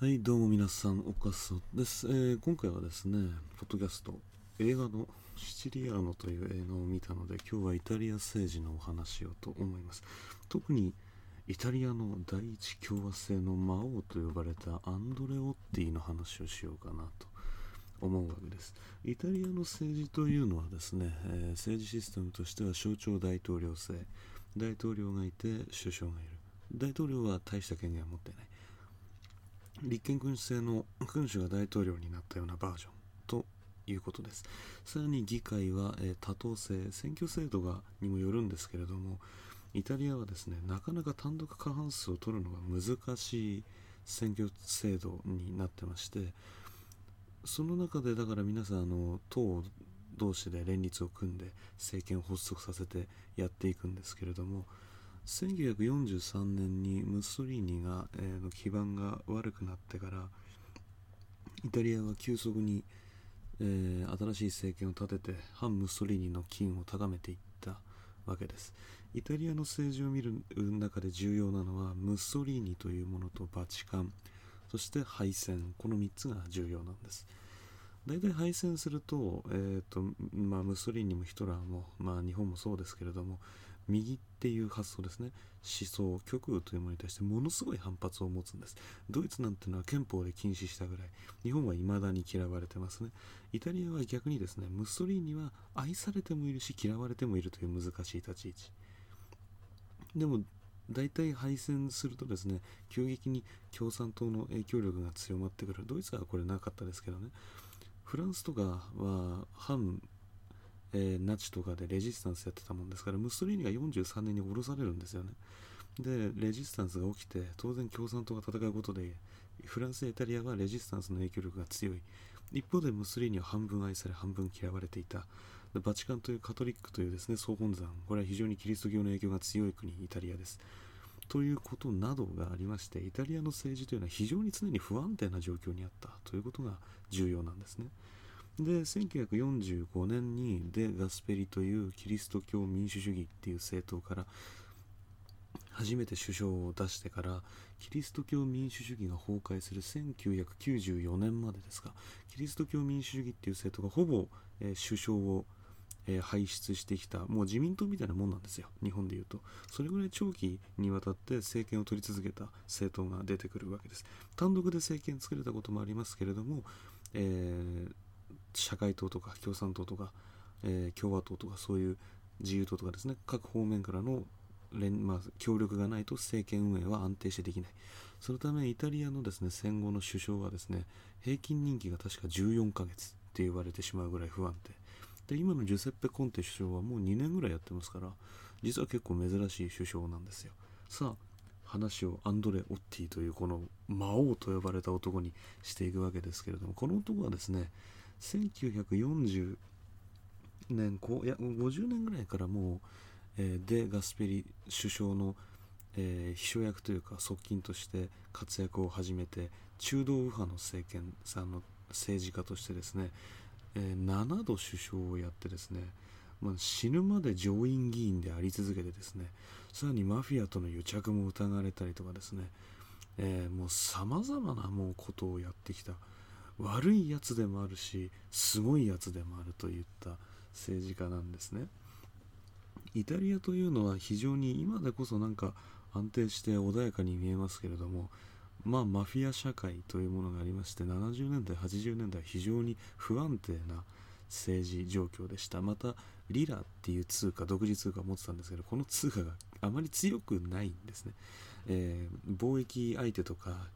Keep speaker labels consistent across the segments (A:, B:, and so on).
A: はい、どうも皆さん、おかそです、えー今回はですね、ポッドキャスト、映画のシチリアーノという映画を見たので、今日はイタリア政治のお話をと思います。特に、イタリアの第一共和制の魔王と呼ばれたアンドレ・オッティの話をしようかなと思うわけです。イタリアの政治というのはですね、えー政治システムとしては象徴大統領制、大統領がいて首相がいる。大統領は大した権限を持っていない。立憲君主制の君主が大統領になったようなバージョンということです。さらに議会は、えー多党制、選挙制度がにもよるんですけれども、イタリアはですね、なかなか単独過半数を取るのが難しい選挙制度になってまして、その中でだから皆さんあの党同士で連立を組んで政権を発足させてやっていくんですけれども1943年にムッソリーニが、えーの基盤が悪くなってからイタリアは急速に、えー新しい政権を立てて反ムッソリーニの機運を高めていったわけです。イタリアの政治を見る中で重要なのはムッソリーニというものとバチカンそして敗戦。この3つが重要なんです。大体敗戦すると,、えーとまあ、ムッソリーニもヒトラーも、まあ、日本もそうですけれども右っていう発想ですね。思想極右というものに対してものすごい反発を持つんです。ドイツなんてのは憲法で禁止したぐらい日本は未だに嫌われてますね。イタリアは逆にですねムッソリーニは愛されてもいるし嫌われてもいるという難しい立ち位置。でも大体敗戦するとですね急激に共産党の影響力が強まってくる。ドイツはこれなかったですけどね。フランスとかは反、えーナチとかでレジスタンスやってたもんですからムッソリーニが43年に降ろされるんですよね。でレジスタンスが起きて当然共産党が戦うことでフランスやイタリアはレジスタンスの影響力が強い。一方でムッソリーニは半分愛され半分嫌われていた。バチカンというカトリックというですね総本山。これは非常にキリスト教の影響が強い国イタリアです。ということなどがありましてイタリアの政治というのは非常に常に不安定な状況にあったということが重要なんですね。で1945年にデ・ガスペリというキリスト教民主主義っていう政党から初めて首相を出してからキリスト教民主主義が崩壊する1994年までですがキリスト教民主主義っていう政党がほぼ、えー首相を、えー輩出してきたもう自民党みたいなもんなんですよ。日本でいうと。それぐらい長期にわたって政権を取り続けた政党が出てくるわけです。単独で政権作れたこともありますけれども、えー社会党とか共産党とか、えー共和党とかそういう自由党とかですね。各方面からの連、まあ、協力がないと政権運営は安定してできない。そのためイタリアのですね戦後の首相はですね平均任期が確か14ヶ月って言われてしまうぐらい不安定。で今のジュセッペ・コンテ首相はもう2年ぐらいやってますから実は結構珍しい首相なんですよ。さあ話をアンドレ・オッティというこの魔王と呼ばれた男にしていくわけですけれどもこの男はですね1940年こういや50年ぐらいからもう、えーデ・ガスペリ首相の、えー秘書役というか側近として活躍を始めて中道右派の政権さんの政治家としてですね、えー7度首相をやってですね、まあ、死ぬまで上院議員であり続けてですねさらにマフィアとの癒着も疑われたりとかですね、えーもうさまざまなもうことをやってきた。悪いやつでもあるしすごいやつでもあるといった政治家なんですね。イタリアというのは非常に今でこそなんか安定して穏やかに見えますけれどもまあマフィア社会というものがありまして70年代80年代非常に不安定な政治状況でした。またリラっていう通貨独自通貨を持ってたんですけどこの通貨があまり強くないんですね、えー貿易相手とか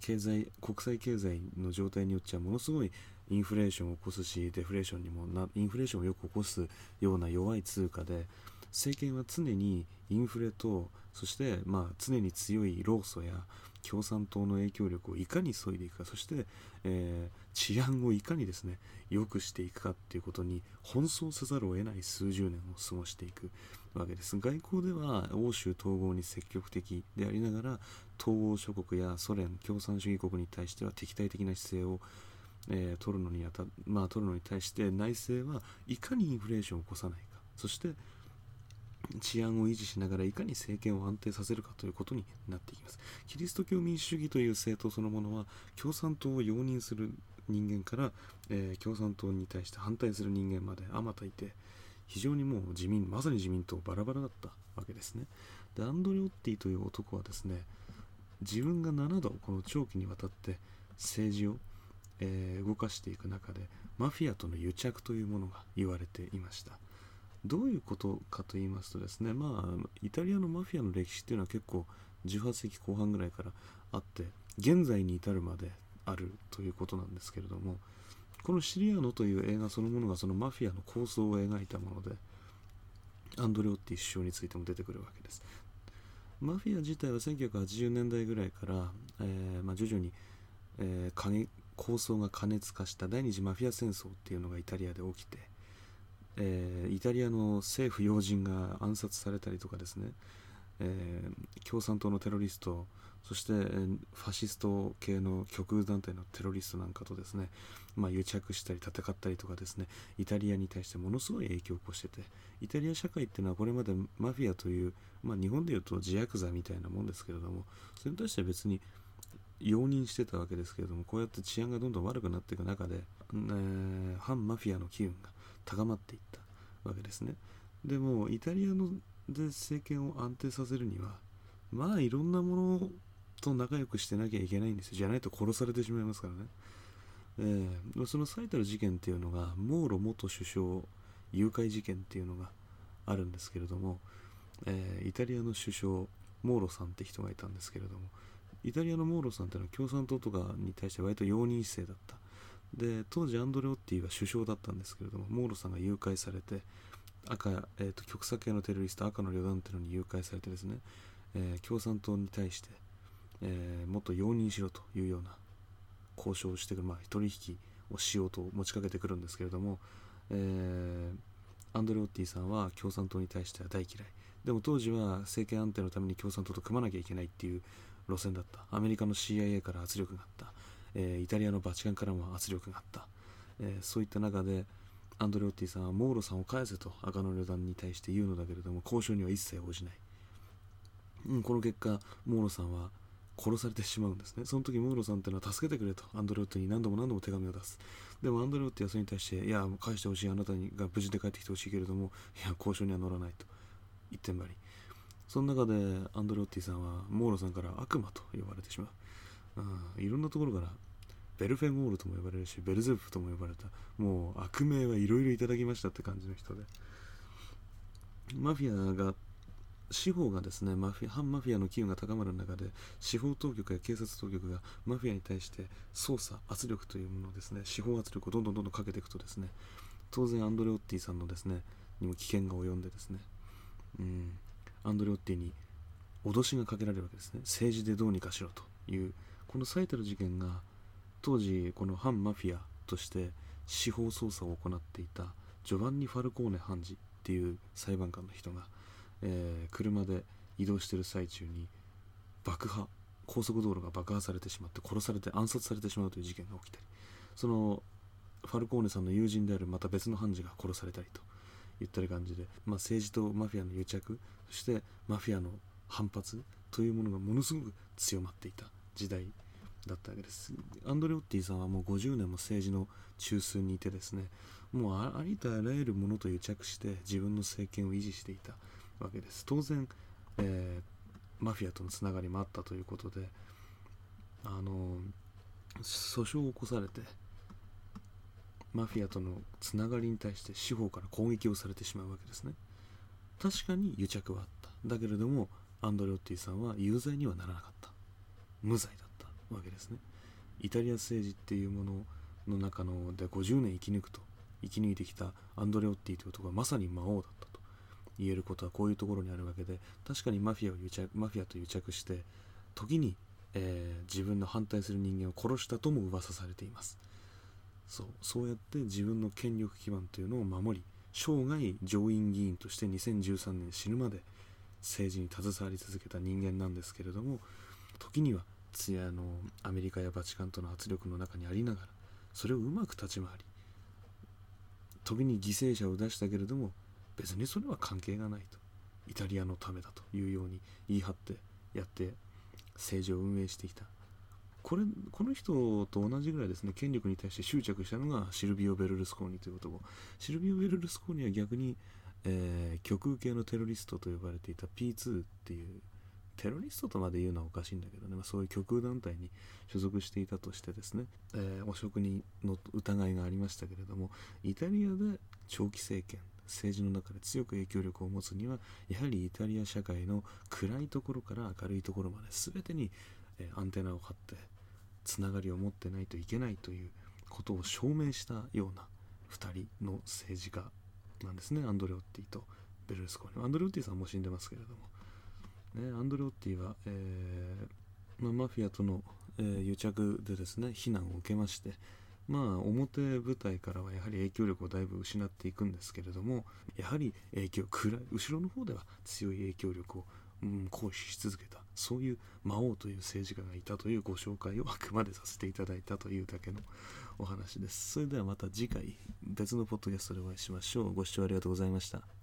A: 経済国際経済の状態によってはものすごいインフレーションを起こすしデフレーションにもなインフレーションをよく起こすような弱い通貨で政権は常にインフレとそしてまあ常に強い労組や共産党の影響力をいかに削いでいくかそして、えー治安をいかにですね良くしていくかっていうことに奔走せざるを得ない数十年を過ごしていくわけです。外交では欧州統合に積極的でありながら東欧諸国やソ連共産主義国に対しては敵対的な姿勢を、えー取るのにあたまあ取るのに対して内政はいかにインフレーションを起こさないか。そして治安を維持しながらいかに政権を安定させるかということになっていきます。キリスト教民主主義という政党そのものは共産党を容認する人間から、えー、共産党に対して反対する人間まであまたいて非常にもう自民まさに自民党バラバラだったわけですね。でアンドレオッティという男はですね自分が7度この長期にわたって政治を、えー、動かしていく中でマフィアとの癒着というものが言われていました。どういうことかと言いますとですねまあイタリアのマフィアの歴史っていうのは結構18世紀後半ぐらいからあって現在に至るまであるということなんですけれどもこの「シリアノ」という映画そのものがそのマフィアの構想を描いたものでアンドレオッティ首相についても出てくるわけです。マフィア自体は1980年代ぐらいから、えー、まあ、徐々に、えー、構想が過熱化した第二次マフィア戦争っていうのがイタリアで起きて、えー、イタリアの政府要人が暗殺されたりとかですね、え共産党のテロリストそしてファシスト系の極右団体のテロリストなんかとですね、まあ、癒着したり戦ったりとかですね。イタリアに対してものすごい影響を起こしてて。イタリア社会っていうのはこれまでマフィアという、まあ、日本でいうと自薬座みたいなもんですけれどもそれに対して別に容認してたわけですけれどもこうやって治安がどんどん悪くなっていく中で、えー、反マフィアの機運が高まっていったわけですね。でもイタリアので政権を安定させるにはまあいろんなものと仲良くしてなきゃいけないんですよ。じゃないと殺されてしまいますからね、えー、その最たる事件っていうのがモーロ元首相誘拐事件っていうのがあるんですけれども、えー、イタリアの首相モーロさんって人がいたんですけれどもイタリアのモーロさんっていうのは共産党とかに対して割と容認姿勢だった。で当時アンドレオッティは首相だったんですけれどもモーロさんが誘拐されて赤、えーと、極左系のテロリスト赤の旅団っていうのに誘拐されてですね、えー、共産党に対してえー、もっと容認しろというような交渉をしてくる、まあ、取引をしようと持ちかけてくるんですけれども、えー、アンドレオッティさんは共産党に対しては大嫌い。でも当時は政権安定のために共産党と組まなきゃいけないっていう路線だった。アメリカの CIA から圧力があった、えー、イタリアのバチカンからも圧力があった、えー、そういった中でアンドレオッティさんはモーロさんを返せと赤の旅団に対して言うのだけれども交渉には一切応じない、うん、この結果モーロさんは殺されてしまうんですね。その時ムーロさんっていうのは助けてくれとアンドレオットに何度も何度も手紙を出す。でもアンドレオットはそれに対して、いや、返してほしい、あなたにが無事で帰ってきてほしいけれども、いや、交渉には乗らないと言ってんばり。その中でアンドレオッティさんはモーロさんから悪魔と呼ばれてしまう。うん、いろんなところからベルフェンゴールとも呼ばれるし、ベルゼフとも呼ばれた、もう悪名はいろいろいただきましたって感じの人で。マフィアが司法がですねマフィ反マフィアの機運が高まる中で司法当局や警察当局がマフィアに対して捜査圧力というものをですね司法圧力をどんどんどんどんかけていくとですね当然アンドレオッティさんのですねにも危険が及んでですねうん。アンドレオッティに脅しがかけられるわけですね。政治でどうにかしろというこの最たる事件が当時この反マフィアとして司法捜査を行っていたジョバンニ・ファルコーネ判事っていう裁判官の人がえー、車で移動している最中に爆破高速道路が爆破されてしまって殺されて暗殺されてしまうという事件が起きたりそのファルコーネさんの友人であるまた別の判事が殺されたりといった感じで、まあ、政治とマフィアの癒着そしてマフィアの反発というものがものすごく強まっていた。時代だったわけです。アンドレオッティさんはもう50年も政治の中枢にいてですねもうありとあらゆるものと癒着して自分の政権を維持していたわけです。当然、えー、マフィアとのつながりもあったということであの訴訟を起こされてマフィアとのつながりに対して司法から攻撃をされてしまうわけですね。確かに癒着はあった。だけれどもアンドレオッティさんは有罪にはならなかった。無罪だったわけですね。イタリア政治っていうものの中ので50年生き抜くと生き抜いてきたアンドレオッティという男はまさに魔王だったと。言えることはこういうところにあるわけで確かにマフィアを癒着マフィアと癒着して時に、えー、自分の反対する人間を殺したとも噂されています。そうそうやって自分の権力基盤というのを守り生涯上院議員として2013年死ぬまで政治に携わり続けた人間なんですけれども時にはあのアメリカやバチカンとの圧力の中にありながらそれをうまく立ち回り時に犠牲者を出したけれども別にそれは関係がないとイタリアのためだというように言い張ってやって政治を運営してきた。これこの人と同じぐらいですね権力に対して執着したのがシルビオ・ベルルスコーニという男。シルビオ・ベルルスコーニは逆に、えー、極右系のテロリストと呼ばれていた P2 っていうテロリストとまで言うのはおかしいんだけどね、まあ、そういう極右団体に所属していたとしてですね、えー、汚職にの疑いがありましたけれどもイタリアで長期政権政治の中で強く影響力を持つにはやはりイタリア社会の暗いところから明るいところまで全てに、え、アンテナを張ってつながりを持ってないといけないということを証明したような2人の政治家なんですね。アンドレオッティとベルルスコーニアンドレオッティさんも死んでますけれども。ね、アンドレオッティは、えー、まあ、マフィアとの、えー、癒着でですね非難を受けましてまあ表舞台からはやはり影響力をだいぶ失っていくんですけれどもやはり影響暗い後ろの方では強い影響力を、うん、行使し続けたそういう魔王という政治家がいたというご紹介をあくまでさせていただいたというだけのお話です。それではまた次回別のポッドキャストでお会いしましょう。ご視聴ありがとうございました。